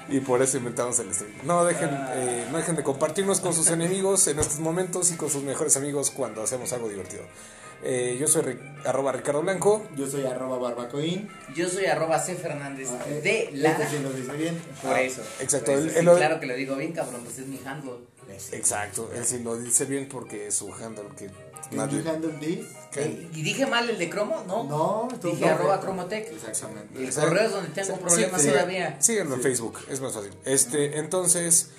Speaker 1: Y por eso inventamos el stream. No dejen,
Speaker 3: Ah.
Speaker 1: eh, no dejen de compartirnos con sus enemigos en estos momentos y con sus mejores amigos cuando hacemos algo divertido. Eh, yo soy Ri- arroba Ricardo Blanco.
Speaker 2: Yo soy arroba barbacoin.
Speaker 3: Yo soy arroba C Fernández
Speaker 2: Ah, eh,
Speaker 3: de Lara.
Speaker 2: Este sí lo dice bien.
Speaker 3: Por
Speaker 1: Ah,
Speaker 3: eso.
Speaker 1: exacto,
Speaker 3: por eso, claro que lo digo bien, cabrón, pues es mi handle.
Speaker 1: Exacto, él sí lo dice bien porque es su handle que
Speaker 2: ¿Can
Speaker 1: nadie...
Speaker 2: you handle this?
Speaker 1: que-
Speaker 3: ¿Y dije mal el de cromo? No.
Speaker 2: No,
Speaker 3: Dije arroba cromotech.
Speaker 2: Exactamente.
Speaker 3: El
Speaker 1: Exacto.
Speaker 3: correo es donde tengo
Speaker 1: Sí,
Speaker 3: problemas
Speaker 1: sí,
Speaker 3: todavía.
Speaker 1: Síganlo en Facebook, es más fácil. Este, entonces,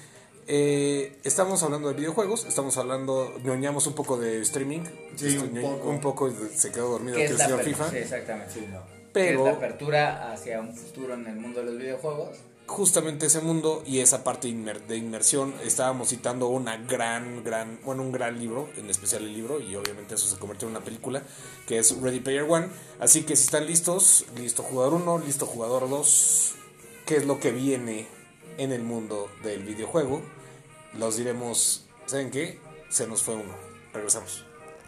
Speaker 1: eh, estamos hablando de videojuegos, estamos hablando, ñoñamos un poco de streaming.
Speaker 2: Sí,
Speaker 1: Este,
Speaker 2: un poco.
Speaker 1: un poco se quedó dormido
Speaker 3: Que
Speaker 1: el
Speaker 3: la
Speaker 1: señor FIFA.
Speaker 3: Sí, exactamente.
Speaker 2: Sí, no.
Speaker 3: Que es la
Speaker 1: Pero
Speaker 3: apertura hacia un futuro en el mundo de los videojuegos.
Speaker 1: Justamente ese mundo y esa parte de inmersión, estábamos citando una gran, gran, bueno, un gran libro, en especial el libro, y obviamente eso se convirtió en una película, que es Ready Player One. Así que si están listos, listo jugador 1, listo jugador 2, ¿qué es lo que viene en el mundo del videojuego? Los diremos, ¿saben qué? Se nos fue uno. Regresamos.